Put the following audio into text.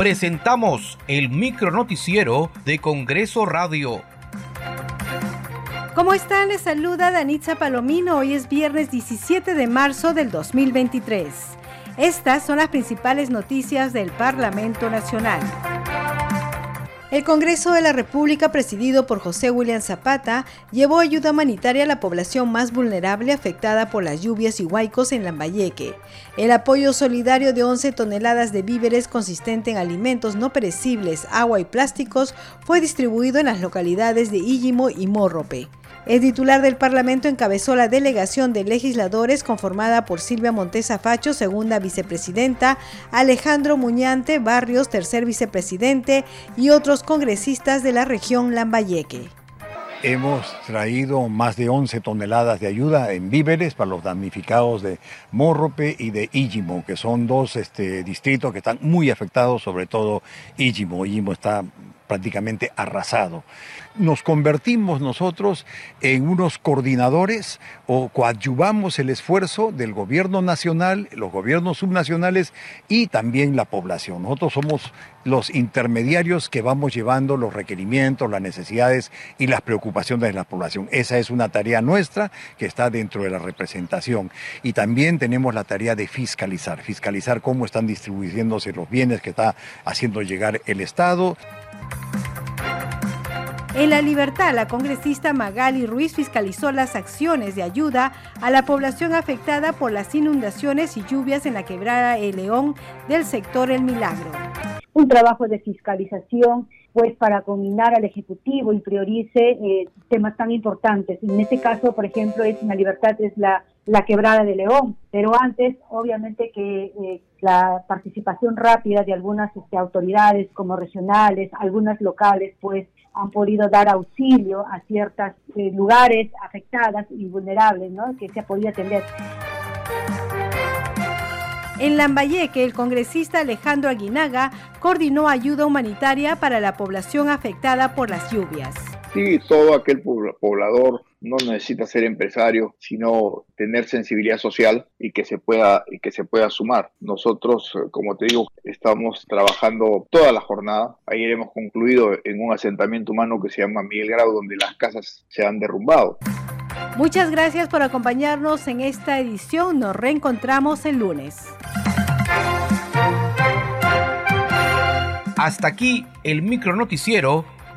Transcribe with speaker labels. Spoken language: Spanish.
Speaker 1: presentamos el micro noticiero de Congreso Radio.
Speaker 2: ¿Cómo están? Les saluda Danitza Palomino. Hoy es viernes 17 de marzo del 2023. Estas son las principales noticias del Parlamento Nacional. El Congreso de la República, presidido por José William Zapata, llevó ayuda humanitaria a la población más vulnerable afectada por las lluvias y huaicos en Lambayeque. El apoyo solidario de 11 toneladas de víveres consistente en alimentos no perecibles, agua y plásticos fue distribuido en las localidades de Illimo y Morrope. El titular del Parlamento encabezó la delegación de legisladores conformada por Silvia Montesa Facho, segunda vicepresidenta, Alejandro Muñante Barrios, tercer vicepresidente, y otros congresistas de la región Lambayeque.
Speaker 3: Hemos traído más de 11 toneladas de ayuda en víveres para los damnificados de Morrope y de Ígimo, que son dos este, distritos que están muy afectados, sobre todo Ígimo. Ígimo está prácticamente arrasado. Nos convertimos nosotros en unos coordinadores o coadyuvamos el esfuerzo del gobierno nacional, los gobiernos subnacionales y también la población. Nosotros somos los intermediarios que vamos llevando los requerimientos, las necesidades y las preocupaciones de la población. Esa es una tarea nuestra que está dentro de la representación. Y también tenemos la tarea de fiscalizar, fiscalizar cómo están distribuyéndose los bienes que está haciendo llegar el Estado.
Speaker 2: En La Libertad, la congresista Magali Ruiz fiscalizó las acciones de ayuda a la población afectada por las inundaciones y lluvias en la quebrada El León del sector El Milagro.
Speaker 4: Un trabajo de fiscalización pues para combinar al Ejecutivo y priorice eh, temas tan importantes. En este caso, por ejemplo, es La Libertad es la, la quebrada de León, pero antes, obviamente que eh, la participación rápida de algunas este, autoridades como regionales, algunas locales, pues han podido dar auxilio a ciertos eh, lugares afectadas y vulnerables, ¿no? Que se ha podido atender.
Speaker 2: En Lambayeque, el congresista Alejandro Aguinaga coordinó ayuda humanitaria para la población afectada por las lluvias.
Speaker 5: Sí, todo aquel poblador no necesita ser empresario, sino tener sensibilidad social y que se pueda y que se pueda sumar. Nosotros, eh, como te digo, estamos trabajando toda la jornada. Ayer hemos concluido en un asentamiento humano que se llama Miguel Grau, donde las casas se han derrumbado.
Speaker 2: Muchas gracias por acompañarnos en esta edición. Nos reencontramos el lunes.
Speaker 1: Hasta aquí el micro noticiero